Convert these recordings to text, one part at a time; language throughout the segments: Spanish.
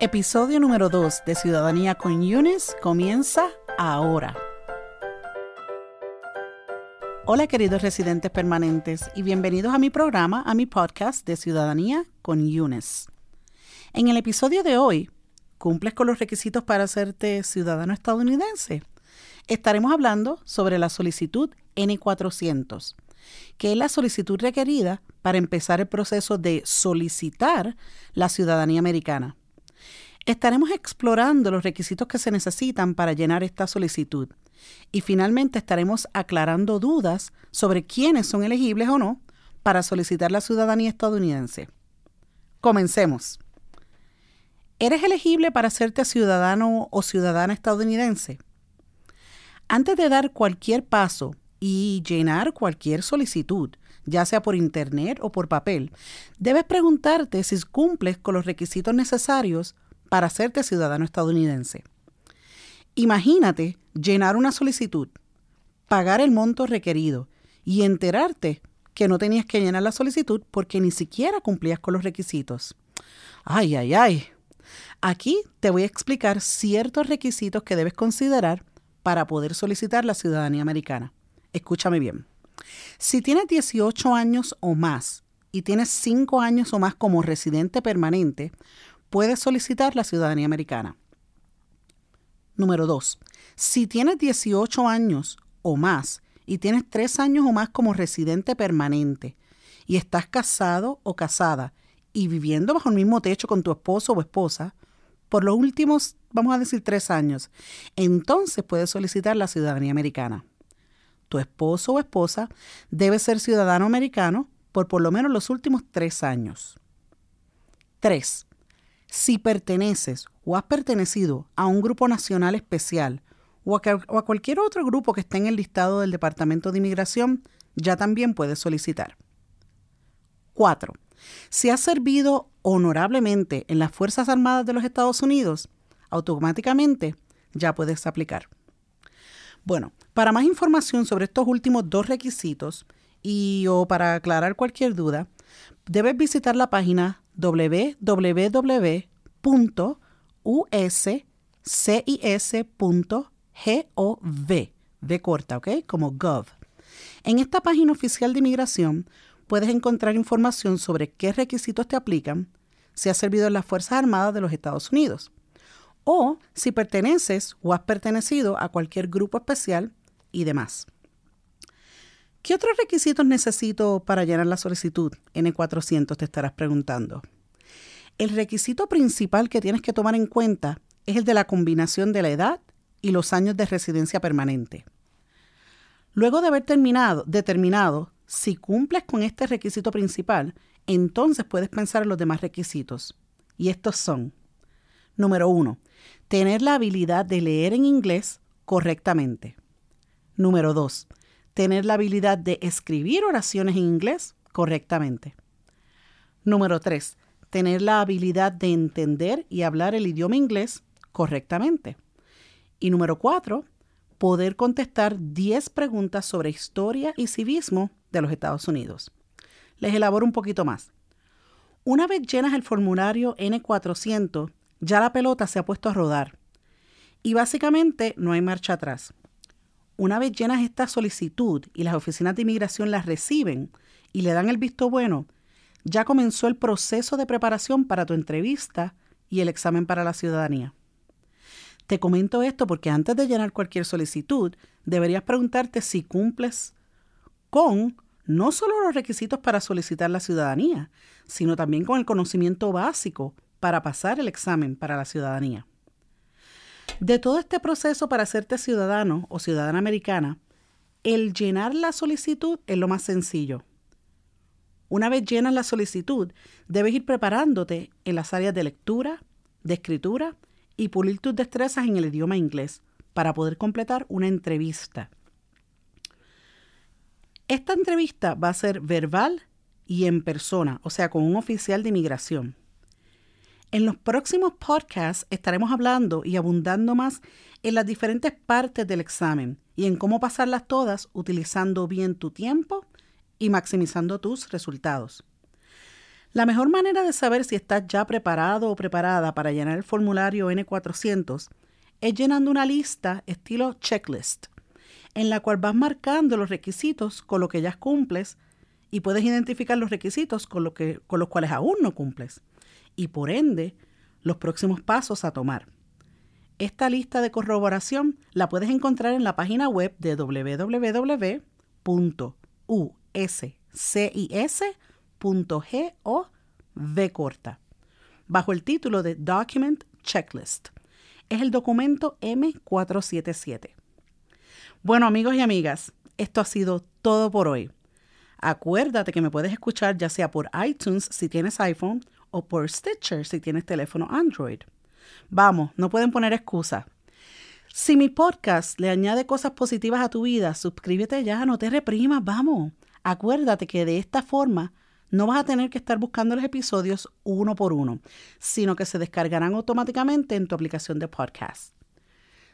Episodio número 2 de Ciudadanía con Yunes comienza ahora. Hola queridos residentes permanentes y bienvenidos a mi programa, a mi podcast de Ciudadanía con Yunes. En el episodio de hoy, ¿cumples con los requisitos para hacerte ciudadano estadounidense? Estaremos hablando sobre la solicitud N400, que es la solicitud requerida para empezar el proceso de solicitar la ciudadanía americana. Estaremos explorando los requisitos que se necesitan para llenar esta solicitud y finalmente estaremos aclarando dudas sobre quiénes son elegibles o no para solicitar la ciudadanía estadounidense. Comencemos. ¿Eres elegible para hacerte ciudadano o ciudadana estadounidense? Antes de dar cualquier paso y llenar cualquier solicitud, ya sea por internet o por papel, debes preguntarte si cumples con los requisitos necesarios para hacerte ciudadano estadounidense. Imagínate llenar una solicitud, pagar el monto requerido y enterarte que no tenías que llenar la solicitud porque ni siquiera cumplías con los requisitos. Ay, ay, ay. Aquí te voy a explicar ciertos requisitos que debes considerar para poder solicitar la ciudadanía americana. Escúchame bien. Si tienes 18 años o más y tienes 5 años o más como residente permanente, puedes solicitar la ciudadanía americana. Número 2. Si tienes 18 años o más y tienes 3 años o más como residente permanente y estás casado o casada y viviendo bajo el mismo techo con tu esposo o esposa por los últimos, vamos a decir, 3 años, entonces puedes solicitar la ciudadanía americana. Tu esposo o esposa debe ser ciudadano americano por por lo menos los últimos 3 años. 3. Si perteneces o has pertenecido a un grupo nacional especial o a, cualquier otro grupo que esté en el listado del Departamento de Inmigración, ya también puedes solicitar. 4. Si has servido honorablemente en las Fuerzas Armadas de los Estados Unidos, automáticamente ya puedes aplicar. Bueno, para más información sobre estos últimos dos requisitos y o para aclarar cualquier duda, debes visitar la página www.uscis.gov, de corta, ¿ok? Como gov. En esta página oficial de inmigración puedes encontrar información sobre qué requisitos te aplican si has servido en las Fuerzas Armadas de los Estados Unidos o si perteneces o has pertenecido a cualquier grupo especial y demás. ¿Qué otros requisitos necesito para llenar la solicitud? N400 te estarás preguntando. El requisito principal que tienes que tomar en cuenta es el de la combinación de la edad y los años de residencia permanente. Luego de haber terminado, determinado si cumples con este requisito principal, entonces puedes pensar en los demás requisitos. Y estos son, número uno, tener la habilidad de leer en inglés correctamente. Número dos, tener la habilidad de escribir oraciones en inglés correctamente. Número tres, tener la habilidad de entender y hablar el idioma inglés correctamente. Y número cuatro, poder contestar 10 preguntas sobre historia y civismo de los Estados Unidos. Les elaboro un poquito más. Una vez llenas el formulario N400, ya la pelota se ha puesto a rodar. Y básicamente no hay marcha atrás. Una vez llenas esta solicitud y las oficinas de inmigración las reciben y le dan el visto bueno, ya comenzó el proceso de preparación para tu entrevista y el examen para la ciudadanía. Te comento esto porque antes de llenar cualquier solicitud, deberías preguntarte si cumples con no solo los requisitos para solicitar la ciudadanía, sino también con el conocimiento básico para pasar el examen para la ciudadanía. De todo este proceso para hacerte ciudadano o ciudadana americana, el llenar la solicitud es lo más sencillo. Una vez llenas la solicitud, debes ir preparándote en las áreas de lectura, de escritura y pulir tus destrezas en el idioma inglés para poder completar una entrevista. Esta entrevista va a ser verbal y en persona, o sea, con un oficial de inmigración. En los próximos podcasts estaremos hablando y abundando más en las diferentes partes del examen y en cómo pasarlas todas utilizando bien tu tiempo y maximizando tus resultados. La mejor manera de saber si estás ya preparado o preparada para llenar el formulario N400 es llenando una lista estilo checklist, en la cual vas marcando los requisitos con lo que ya cumples y puedes identificar los requisitos con, lo que, con los cuales aún no cumples y por ende los próximos pasos a tomar. Esta lista de corroboración la puedes encontrar en la página web de www.uscis.gov bajo el título de Document Checklist. Es el documento M477. Bueno amigos y amigas, esto ha sido todo por hoy. Acuérdate que me puedes escuchar ya sea por iTunes si tienes iPhone o por Stitcher si tienes teléfono Android. Vamos, no pueden poner excusa. Si mi podcast le añade cosas positivas a tu vida, suscríbete ya, no te reprimas, vamos. Acuérdate que de esta forma no vas a tener que estar buscando los episodios uno por uno, sino que se descargarán automáticamente en tu aplicación de podcast.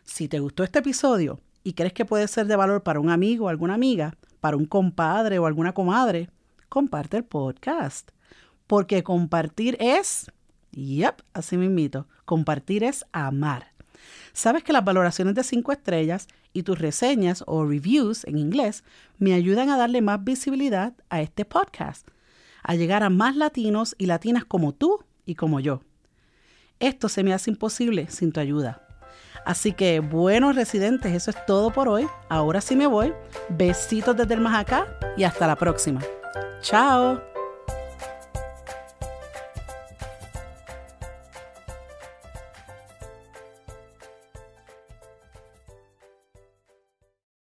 Si te gustó este episodio y crees que puede ser de valor para un amigo o alguna amiga, para un compadre o alguna comadre, comparte el podcast. Porque compartir es, yep, así me invito, compartir es amar. Sabes que las valoraciones de 5 estrellas y tus reseñas o reviews en inglés me ayudan a darle más visibilidad a este podcast, a llegar a más latinos y latinas como tú y como yo. Esto se me hace imposible sin tu ayuda. Así que, buenos residentes, eso es todo por hoy. Ahora sí me voy. Besitos desde el más acá y hasta la próxima. Chao.